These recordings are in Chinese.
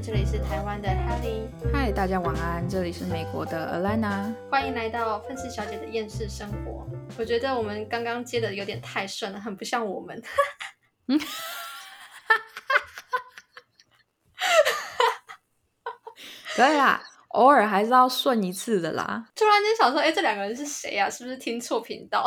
安，这里是台湾的 Helly，嗨，大家晚安，这里是美国的 Alana。欢迎来到愤世小姐的厌世生活。我觉得我们刚刚接的有点太顺了，很不像我们。嗯，可以啦，偶尔还是要顺一次的啦。突然间想说，哎，这两个人是谁呀？是不是听错频道？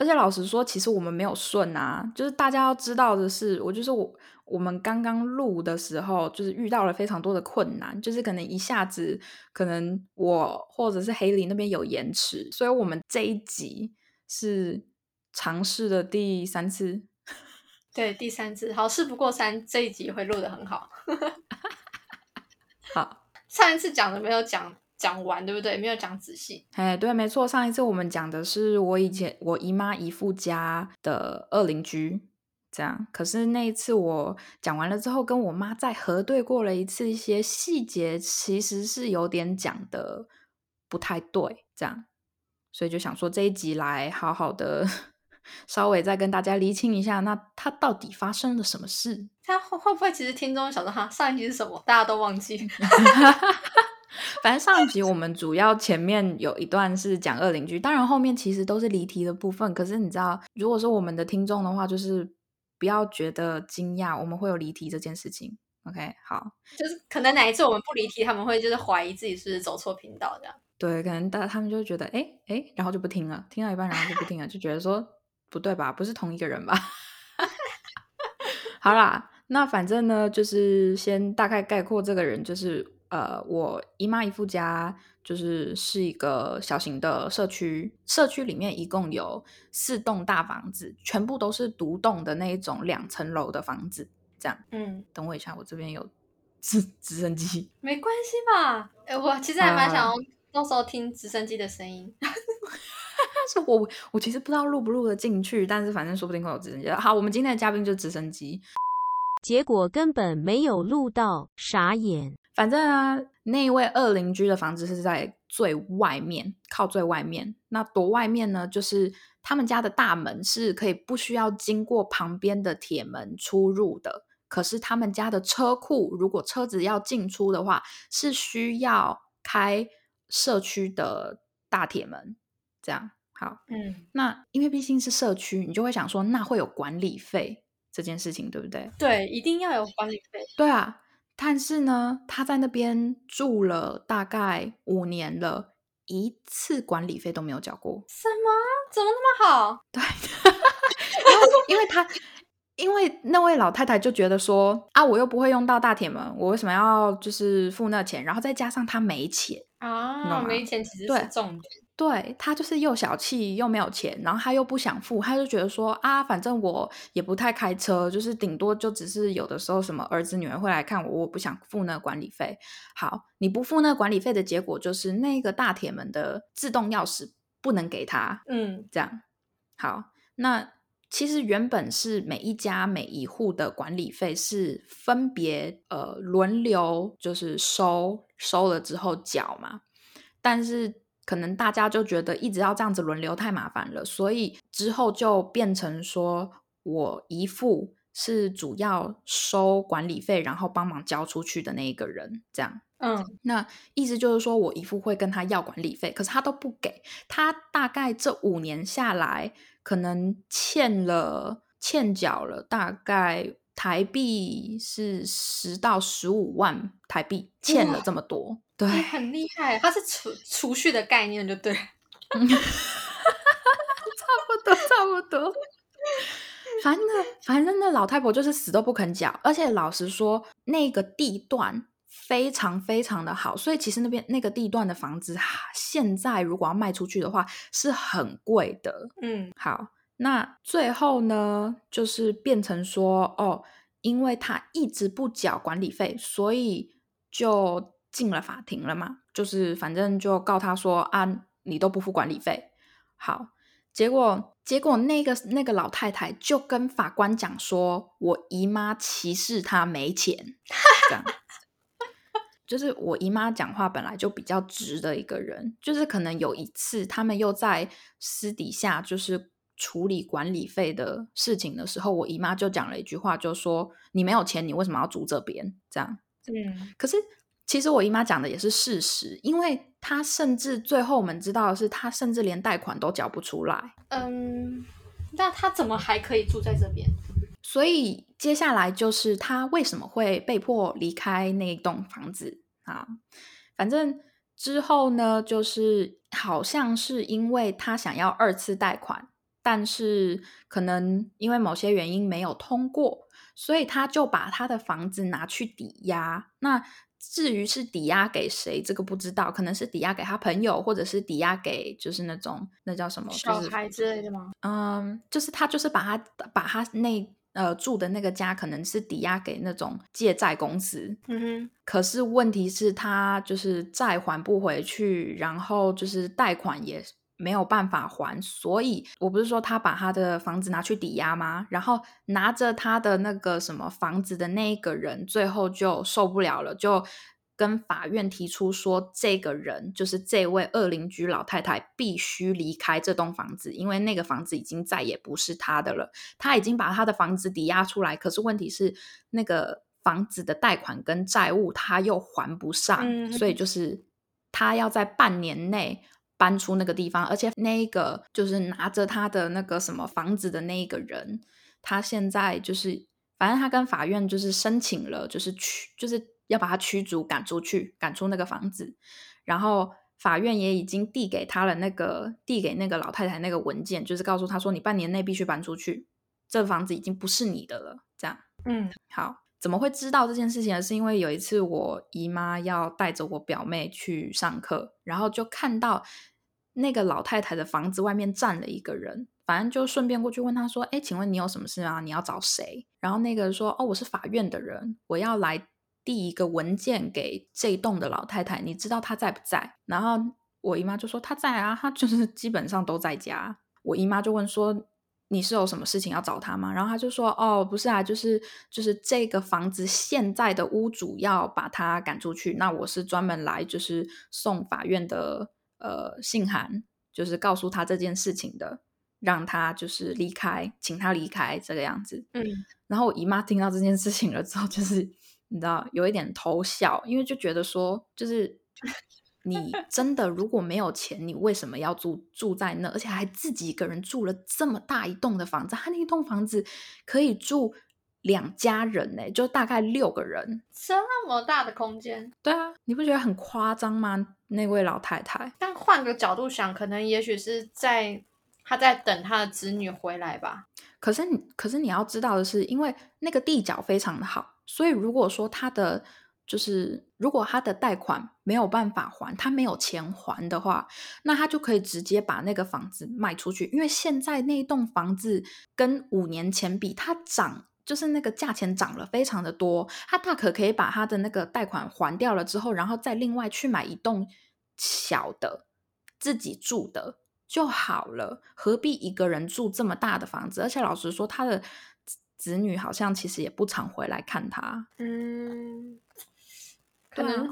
而且老实说，其实我们没有顺啊，就是大家要知道的是，我就是我，我们刚刚录的时候，就是遇到了非常多的困难，就是可能一下子，可能我或者是黑林那边有延迟，所以我们这一集是尝试的第三次，对，第三次，好事不过三，这一集会录的很好，好，上一次讲的没有讲。讲完对不对？没有讲仔细。哎，对，没错。上一次我们讲的是我以前我姨妈姨父家的二邻居，这样。可是那一次我讲完了之后，跟我妈再核对过了一次，一些细节其实是有点讲的不太对，这样。所以就想说这一集来好好的，稍微再跟大家厘清一下，那他到底发生了什么事？他会会不会其实听众想说哈，上一集是什么？大家都忘记。反正上一集我们主要前面有一段是讲二邻居，当然后面其实都是离题的部分。可是你知道，如果说我们的听众的话，就是不要觉得惊讶，我们会有离题这件事情。OK，好，就是可能哪一次我们不离题，他们会就是怀疑自己是走错频道这样。对，可能大他们就觉得哎哎，然后就不听了，听到一半然后就不听了，就觉得说不对吧，不是同一个人吧？好啦，那反正呢，就是先大概概括这个人，就是。呃，我姨妈姨父家就是是一个小型的社区，社区里面一共有四栋大房子，全部都是独栋的那一种两层楼的房子。这样，嗯，等我一下，我这边有直直升机，没关系吧？哎，我其实还蛮想要到时候听直升机的声音。是我我其实不知道录不录得进去，但是反正说不定会有直升机。好，我们今天的嘉宾就是直升机，结果根本没有录到，傻眼。反正啊，那一位二邻居的房子是在最外面，靠最外面。那多外面呢？就是他们家的大门是可以不需要经过旁边的铁门出入的。可是他们家的车库，如果车子要进出的话，是需要开社区的大铁门。这样好，嗯，那因为毕竟是社区，你就会想说，那会有管理费这件事情，对不对？对，一定要有管理费。对啊。但是呢，他在那边住了大概五年了，一次管理费都没有交过。什么？怎么那么好？对，因为他，因为那位老太太就觉得说啊，我又不会用到大铁门，我为什么要就是付那钱？然后再加上他没钱啊，没钱其实是重点。对他就是又小气又没有钱，然后他又不想付，他就觉得说啊，反正我也不太开车，就是顶多就只是有的时候什么儿子女儿会来看我，我不想付那个管理费。好，你不付那个管理费的结果就是那个大铁门的自动钥匙不能给他。嗯，这样好。那其实原本是每一家每一户的管理费是分别呃轮流就是收收了之后缴嘛，但是。可能大家就觉得一直要这样子轮流太麻烦了，所以之后就变成说我姨父是主要收管理费，然后帮忙交出去的那一个人。这样，嗯，那意思就是说我姨父会跟他要管理费，可是他都不给他。大概这五年下来，可能欠了欠缴了大概台币是十到十五万台币，欠了这么多。对，很厉害，它是储储蓄的概念，就对，差不多，差不多。反正反正那老太婆就是死都不肯缴，而且老实说，那个地段非常非常的好，所以其实那边那个地段的房子，现在如果要卖出去的话，是很贵的。嗯，好，那最后呢，就是变成说，哦，因为他一直不缴管理费，所以就。进了法庭了嘛？就是反正就告他说啊，你都不付管理费。好，结果结果那个那个老太太就跟法官讲说，我姨妈歧视她没钱。这样，就是我姨妈讲话本来就比较直的一个人，就是可能有一次他们又在私底下就是处理管理费的事情的时候，我姨妈就讲了一句话，就说你没有钱，你为什么要住这边？这样。嗯，可是其实我姨妈讲的也是事实，因为她甚至最后我们知道的是，她甚至连贷款都缴不出来。嗯，那她怎么还可以住在这边？所以接下来就是她为什么会被迫离开那栋房子啊？反正之后呢，就是好像是因为她想要二次贷款，但是可能因为某些原因没有通过，所以他就把他的房子拿去抵押。那至于是抵押给谁，这个不知道，可能是抵押给他朋友，或者是抵押给就是那种那叫什么小孩之类的吗？嗯，就是他就是把他把他那呃住的那个家，可能是抵押给那种借债公司。嗯哼，可是问题是，他就是债还不回去，然后就是贷款也没有办法还，所以我不是说他把他的房子拿去抵押吗？然后拿着他的那个什么房子的那一个人，最后就受不了了，就跟法院提出说，这个人就是这位二邻居老太太必须离开这栋房子，因为那个房子已经再也不是他的了。他已经把他的房子抵押出来，可是问题是那个房子的贷款跟债务他又还不上，嗯所以就是他要在半年内。搬出那个地方，而且那一个就是拿着他的那个什么房子的那一个人，他现在就是，反正他跟法院就是申请了，就是驱，就是要把他驱逐赶出去，赶出那个房子。然后法院也已经递给他了那个递给那个老太太那个文件，就是告诉他说，你半年内必须搬出去，这房子已经不是你的了。这样，嗯好，怎么会知道这件事情呢？是因为有一次我姨妈要带着我表妹去上课，然后就看到那个老太太的房子外面站了一个人，反正就顺便过去问她说：“哎，请问你有什么事啊？你要找谁？”然后那个人说：“哦，我是法院的人，我要来递一个文件给这一栋的老太太，你知道她在不在？”然后我姨妈就说：“她在啊，她就是基本上都在家。”我姨妈就问说：“你是有什么事情要找他吗？”然后他就说：“哦，不是啊，就是就是这个房子现在的屋主要把他赶出去，那我是专门来就是送法院的呃信函，就是告诉他这件事情的，让他就是离开，请他离开这个样子。”嗯，然后我姨妈听到这件事情了之后，就是你知道有一点偷笑，因为就觉得说，就是你真的如果没有钱，你为什么要住住在那，而且还自己一个人住了这么大一栋的房子？他那一栋房子可以住两家人呢、就大概六个人。这么大的空间，对啊，你不觉得很夸张吗？那位老太太，但换个角度想，可能也许是在他在等他的子女回来吧。可是你，可是你要知道的是，因为那个地角非常的好，所以如果说他的就是如果他的贷款没有办法还，他没有钱还的话，那他就可以直接把那个房子卖出去，因为现在那栋房子跟五年前比，它涨。就是那个价钱涨了非常的多，他大可可以把他的那个贷款还掉了之后，然后再另外去买一栋小的自己住的就好了，何必一个人住这么大的房子？而且老实说，他的子女好像其实也不常回来看他，嗯，可能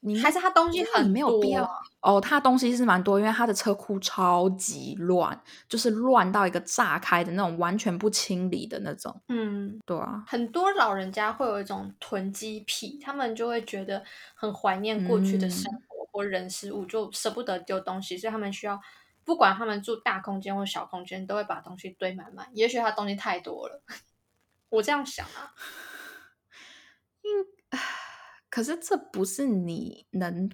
你还是他东西很没有必要啊哦。他东西是蛮多，因为他的车库超级乱，就是乱到一个炸开的那种，完全不清理的那种。嗯，对啊，很多老人家会有一种囤积癖，他们就会觉得很怀念过去的生嗯活或人事物，就舍不得丢东西，所以他们需要，不管他们住大空间或小空间，都会把东西堆满满。也许他东西太多了，我这样想啊。可是这不是你能，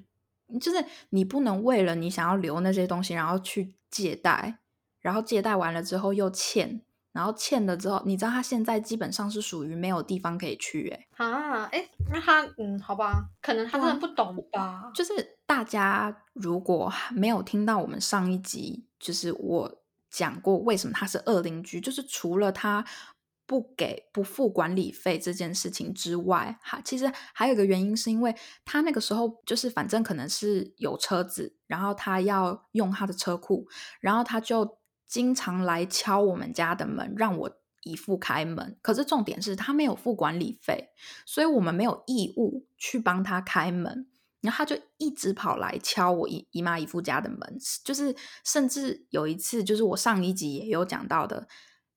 就是你不能为了你想要留那些东西，然后去借贷，然后借贷完了之后又欠，然后欠了之后，你知道他现在基本上是属于没有地方可以去、欸，啊，哎，那他嗯，好吧，可能他真的不懂吧？就是大家如果没有听到我们上一集，就是我讲过为什么他是恶邻居，就是除了他不给不付管理费这件事情之外，哈，其实还有一个原因是因为他那个时候就是反正可能是有车子，然后他要用他的车库，然后他就经常来敲我们家的门，让我姨父开门。可是重点是他没有付管理费，所以我们没有义务去帮他开门。然后他就一直跑来敲我姨姨妈姨父家的门，就是甚至有一次，就是我上一集也有讲到的，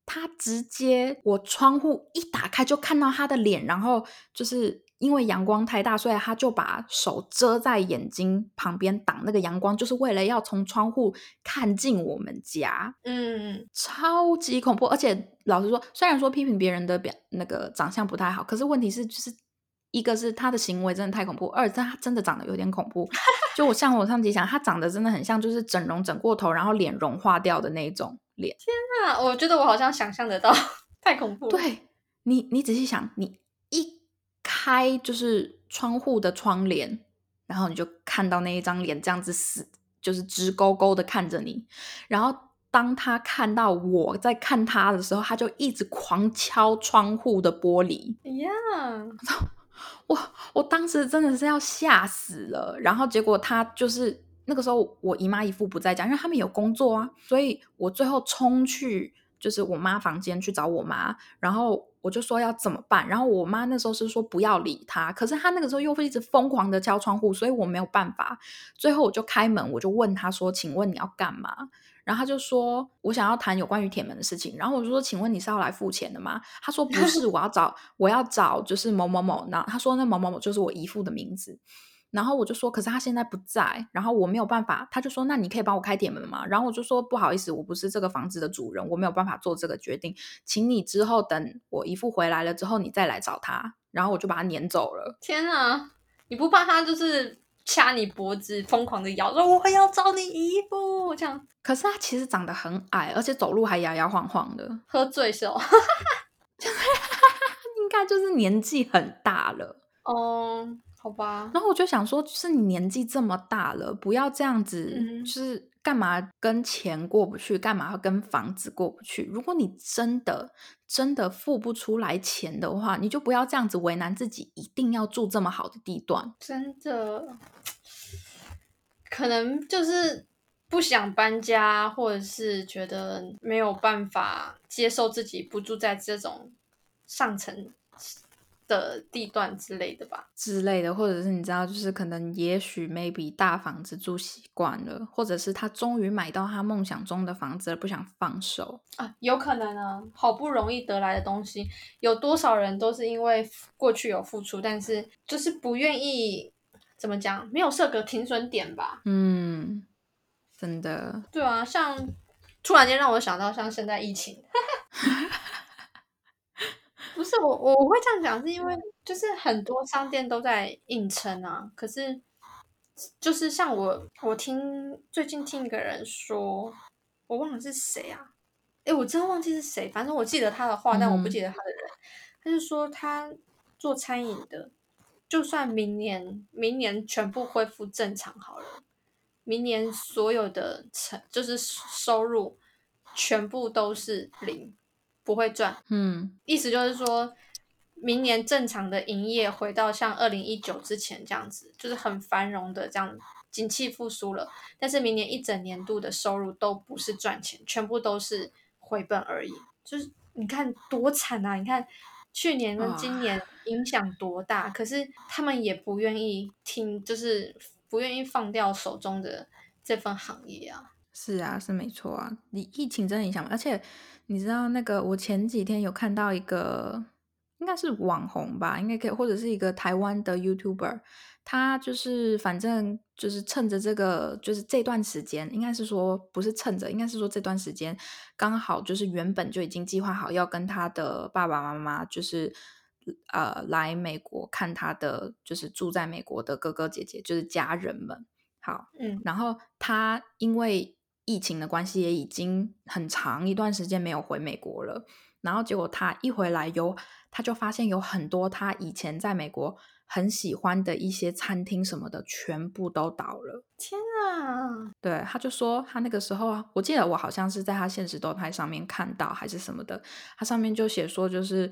他直接我窗户一打开就看到他的脸，然后就是因为阳光太大，所以他就把手遮在眼睛旁边挡那个阳光，就是为了要从窗户看进我们家。嗯，超级恐怖。而且老实说，虽然说批评别人的表那个长相不太好，可是问题是就是。一个是他的行为真的太恐怖，二是他真的长得有点恐怖。就我像我上集讲，他长得真的很像，就是整容整过头，然后脸融化掉的那种脸。天哪，我觉得我好像想象得到，太恐怖了。对你，你仔细想，你一开就是窗户的窗帘，然后你就看到那一张脸这样子死，就是直勾勾的看着你。然后当他看到我在看他的时候，他就一直狂敲窗户的玻璃。呀。我我当时真的是要吓死了，然后结果他就是那个时候我姨妈姨父不在家，因为他们有工作啊，所以我最后冲去就是我妈房间去找我妈，然后我就说要怎么办，然后我妈那时候是说不要理他，可是他那个时候又会一直疯狂的敲窗户，所以我没有办法，最后我就开门，我就问他说，请问你要干嘛？然后他就说：“我想要谈有关于铁门的事情。”然后我就说：“请问你是要来付钱的吗？”他说：“不是，我要找我要找就是某某某。”然后他说：“那某某某就是我姨父的名字。”然后我就说：“可是他现在不在，然后我没有办法。”他就说：“那你可以帮我开铁门吗？”然后我就说：“不好意思，我不是这个房子的主人，我没有办法做这个决定，请你之后等我姨父回来了之后，你再来找他。”然后我就把他撵走了。天啊，你不怕他就是？掐你脖子，疯狂的咬，说我要找你姨父，这样。可是他其实长得很矮，而且走路还摇摇晃晃的，喝醉是哦 应该就是年纪很大了。哦，好吧。然后我就想说，就是你年纪这么大了，不要这样子，就是。干嘛跟钱过不去？干嘛要跟房子过不去？如果你真的真的付不出来钱的话，你就不要这样子为难自己，一定要住这么好的地段。真的，可能就是不想搬家，或者是觉得没有办法接受自己不住在这种上层。的地段之类的吧，之类的，或者是你知道，就是可能也许 maybe 大房子住习惯了，或者是他终于买到他梦想中的房子了，不想放手啊，有可能啊，好不容易得来的东西，有多少人都是因为过去有付出，但是就是不愿意怎么讲，没有设个停损点吧？嗯，真的，对啊，像突然间让我想到像现在疫情。不是我，我我会这样讲，是因为就是很多商店都在硬撑啊。可是就是像我，我听最近听一个人说，我忘了是谁啊？哎，我真的忘记是谁。反正我记得他的话，但我不记得他的人。他就说他做餐饮的，就算明年明年全部恢复正常好了，明年所有的成就是收入全部都是零。不会赚，嗯，意思就是说，明年正常的营业回到像二零一九之前这样子，就是很繁荣的这样，景气复苏了。但是明年一整年度的收入都不是赚钱，全部都是回本而已。就是你看多惨啊！你看去年跟今年影响多大，可是他们也不愿意听，就是不愿意放掉手中的这份行业啊。是啊，是没错啊，你疫情真的影响，而且。你知道那个？我前几天有看到一个，应该是网红吧，应该可以，或者是一个台湾的 YouTuber，他就是反正就是趁着这个，就是这段时间，应该是说不是趁着，应该是说这段时间刚好就是原本就已经计划好要跟他的爸爸妈妈，就是呃来美国看他的，就是住在美国的哥哥姐姐，就是家人们。好，嗯，然后他因为。疫情的关系也已经很长一段时间没有回美国了，然后结果他一回来，有他就发现有很多他以前在美国很喜欢的一些餐厅什么的，全部都倒了。天啊！对，他就说他那个时候，我记得我好像是在他现实动态上面看到还是什么的，他上面就写说就是。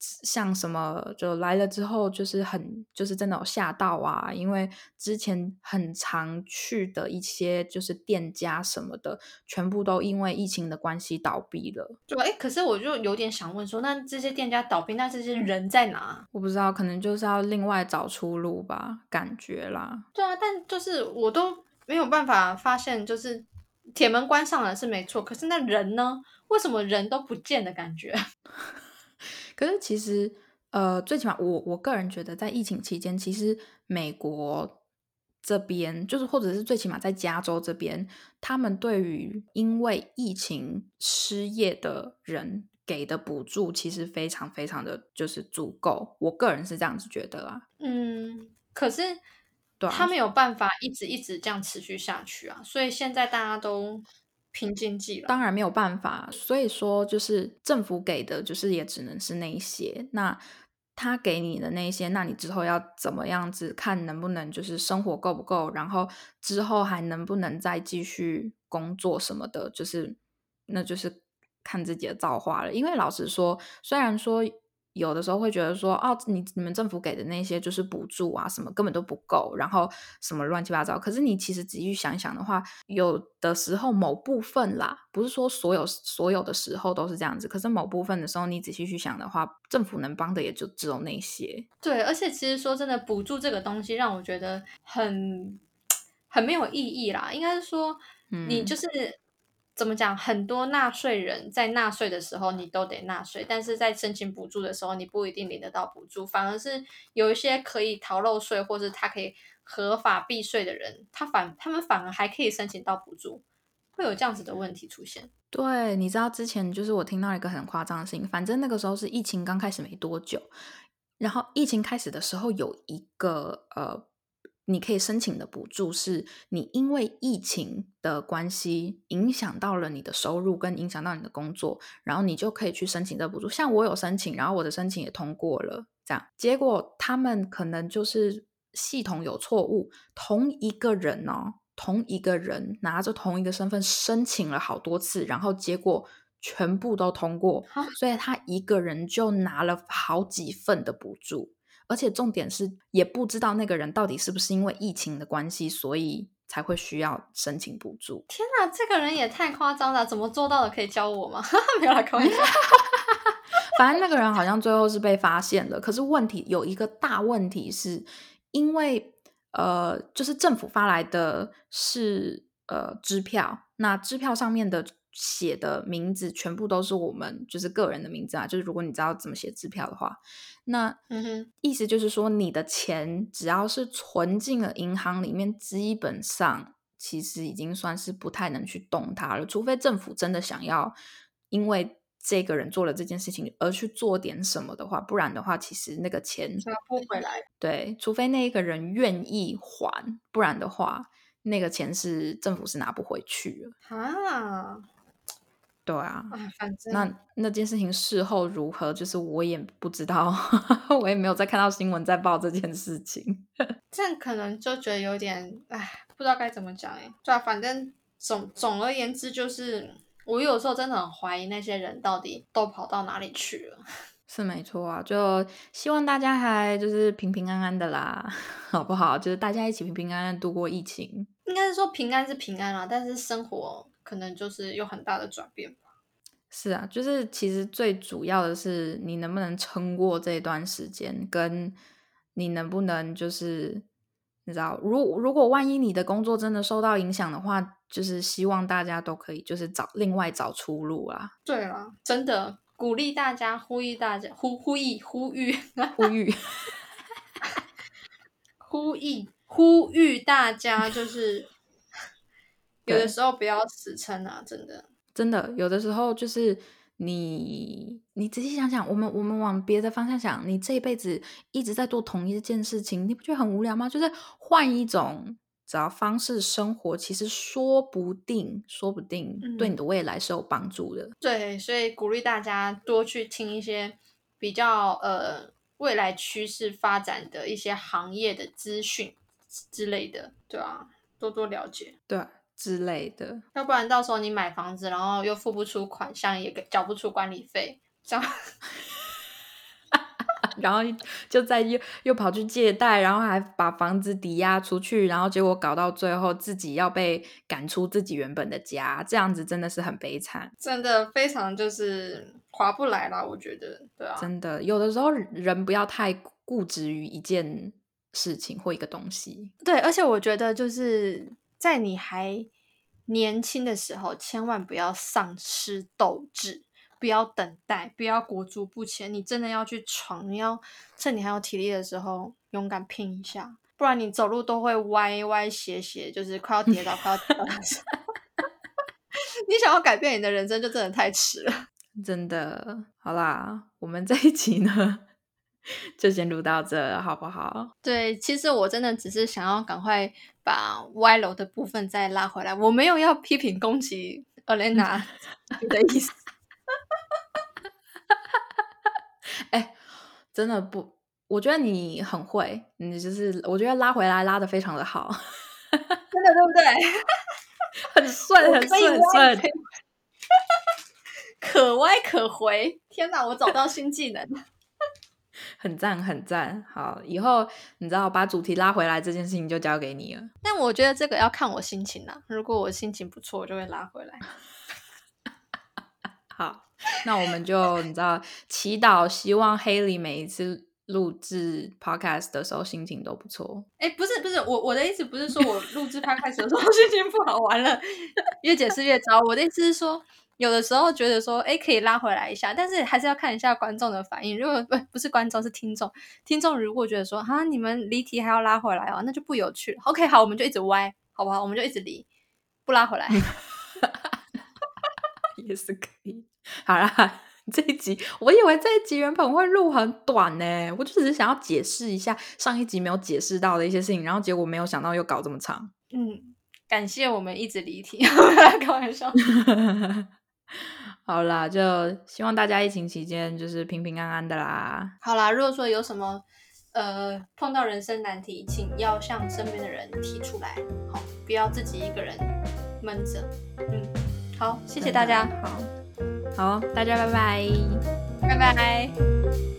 像什么就来了之后，就是很就是真的有吓到啊！因为之前很常去的一些就是店家什么的，全部都因为疫情的关系倒闭了。对，哎，可是我就有点想问说，那这些店家倒闭，那这些人在哪？我不知道，可能就是要另外找出路吧，感觉啦。对啊，但就是我都没有办法发现，就是铁门关上了是没错，可是那人呢？为什么人都不见的感觉？可是其实呃，最起码我我个人觉得，在疫情期间，其实美国这边就是，或者是最起码在加州这边，他们对于因为疫情失业的人给的补助，其实非常非常的就是足够。我个人是这样子觉得啊。嗯，可是对啊他没有办法一直一直这样持续下去啊，所以现在大家都拼经济了。当然没有办法，所以说就是政府给的，就是也只能是那一些。那他给你的那一些，那你之后要怎么样子看能不能就是生活够不够，然后之后还能不能再继续工作什么的，就是那就是看自己的造化了。因为老实说，虽然说有的时候会觉得说，哦，你你们政府给的那些就是补助啊，什么根本都不够，然后什么乱七八糟。可是你其实仔细想想的话，有的时候某部分啦，不是说所有所有的时候都是这样子，可是某部分的时候，你仔细去想的话，政府能帮的也就只有那些。对，而且其实说真的，补助这个东西让我觉得很很没有意义啦。应该是说，你嗯就是、怎么讲，很多纳税人在纳税的时候你都得纳税，但是在申请补助的时候你不一定领得到补助，反而是有一些可以逃漏税或者他可以合法避税的人，他反他们反而还可以申请到补助，会有这样子的问题出现。对，你知道之前就是我听到一个很夸张的事情，反正那个时候是疫情刚开始没多久，然后疫情开始的时候有一个呃，你可以申请的补助是，你因为疫情的关系影响到了你的收入跟影响到你的工作，然后你就可以去申请这个补助。像我有申请，然后我的申请也通过了，这样结果他们可能就是系统有错误，同一个人哦。同一个人拿着同一个身份申请了好多次，然后结果全部都通过啊，所以他一个人就拿了好几份的补助，而且重点是也不知道那个人到底是不是因为疫情的关系，所以才会需要申请补助。天哪，这个人也太夸张了，怎么做到的？可以教我吗？没有啦开玩笑。反正那个人好像最后是被发现了，可是问题有一个大问题是，因为呃，就是政府发来的是呃支票，那支票上面的写的名字全部都是我们就是个人的名字啊，就是如果你知道怎么写支票的话，那意思就是说你的钱只要是存进了银行里面，基本上其实已经算是不太能去动它了，除非政府真的想要因为。这个人做了这件事情，而去做点什么的话，不然的话，其实那个钱拿不回来。对，除非那一个人愿意还，不然的话，那个钱是政府是拿不回去了。啊，对啊，啊，反正那那件事情事后如何，就是我也不知道，我也没有再看到新闻在报这件事情。这样可能就觉得有点，唉，不知道该怎么讲哎。对啊，反正总总而言之，就是我有时候真的很怀疑那些人到底都跑到哪里去了。是没错啊，就希望大家还就是平平安安的啦，好不好？就是大家一起平平安安度过疫情。应该是说平安是平安啦，但是生活可能就是有很大的转变吧。是啊，就是其实最主要的是你能不能撑过这段时间，跟你能不能就是你知道，如如果万一你的工作真的受到影响的话，就是希望大家都可以就是找另外找出路啦，对啦，真的鼓励大家，呼吁大家，呼呼吁呼吁呼吁。呼吁 呼吁大家，就是有的时候不要死撑啊，真的。真的，有的时候就是你，你仔细想想，我们我们往别的方向想，你这一辈子一直在做同一件事情，你不觉得很无聊吗？就是换一种只要方式生活，其实说不定，说不定对你的未来是有帮助的。对，所以鼓励大家多去听一些比较呃未来趋势发展的一些行业的资讯之类的，对啊，多多了解。对啊之类的，要不然到时候你买房子，然后又付不出款项，也给缴不出管理费，这样 然后就再又又跑去借贷，然后还把房子抵押出去，然后结果搞到最后自己要被赶出自己原本的家，这样子真的是很悲惨。真的非常就是划不来啦，我觉得，对啊，真的，有的时候人不要太固执于一件事情或一个东西。对，而且我觉得就是在你还年轻的时候，千万不要丧失斗志，不要等待，不要裹足不前，你真的要去闯，你要趁你还有体力的时候勇敢拼一下，不然你走路都会歪歪斜斜，就是快要跌倒，快要跌倒。你想要改变你的人生，就真的太迟了。真的，好啦，我们这一集呢，就先录到这，好不好？对，其实我真的只是想要赶快把歪楼的部分再拉回来，我没有要批评攻击 Elena 的意思。哎，真的不，我觉得你很会，你就是我觉得拉回来拉的非常的好，真的对不对？很顺，很顺，很顺，可歪可回。天哪，我找到新技能，很赞，很赞。好，以后你知道把主题拉回来这件事情就交给你了。但我觉得这个要看我心情啦。如果我心情不错，我就会拉回来。好，那我们就你知道祈祷，希望 Haley 每一次录制 Podcast 的时候心情都不错。哎，不是不是，我我的意思不是说我录制 Podcast 的时候心情不好，完了越解释越糟。我的意思是说，有的时候觉得说，哎，可以拉回来一下，但是还是要看一下观众的反应。如果不不是观众是听众，听众如果觉得说，哈，你们离题还要拉回来哦，那就不有趣了。OK，好，我们就一直歪，好不好？我们就一直离，不拉回来。也是可以。好啦，这一集我以为这一集原本会录很短呢，我就只是想要解释一下上一集没有解释到的一些事情，然后结果没有想到又搞这么长。嗯，感谢我们一直离题，开玩笑。好啦，就希望大家疫情期间就是平平安安的啦。好啦，如果说有什么呃碰到人生难题，请要向身边的人提出来，好，不要自己一个人闷着。嗯，好，谢谢大家。好。好，大家拜拜，拜拜。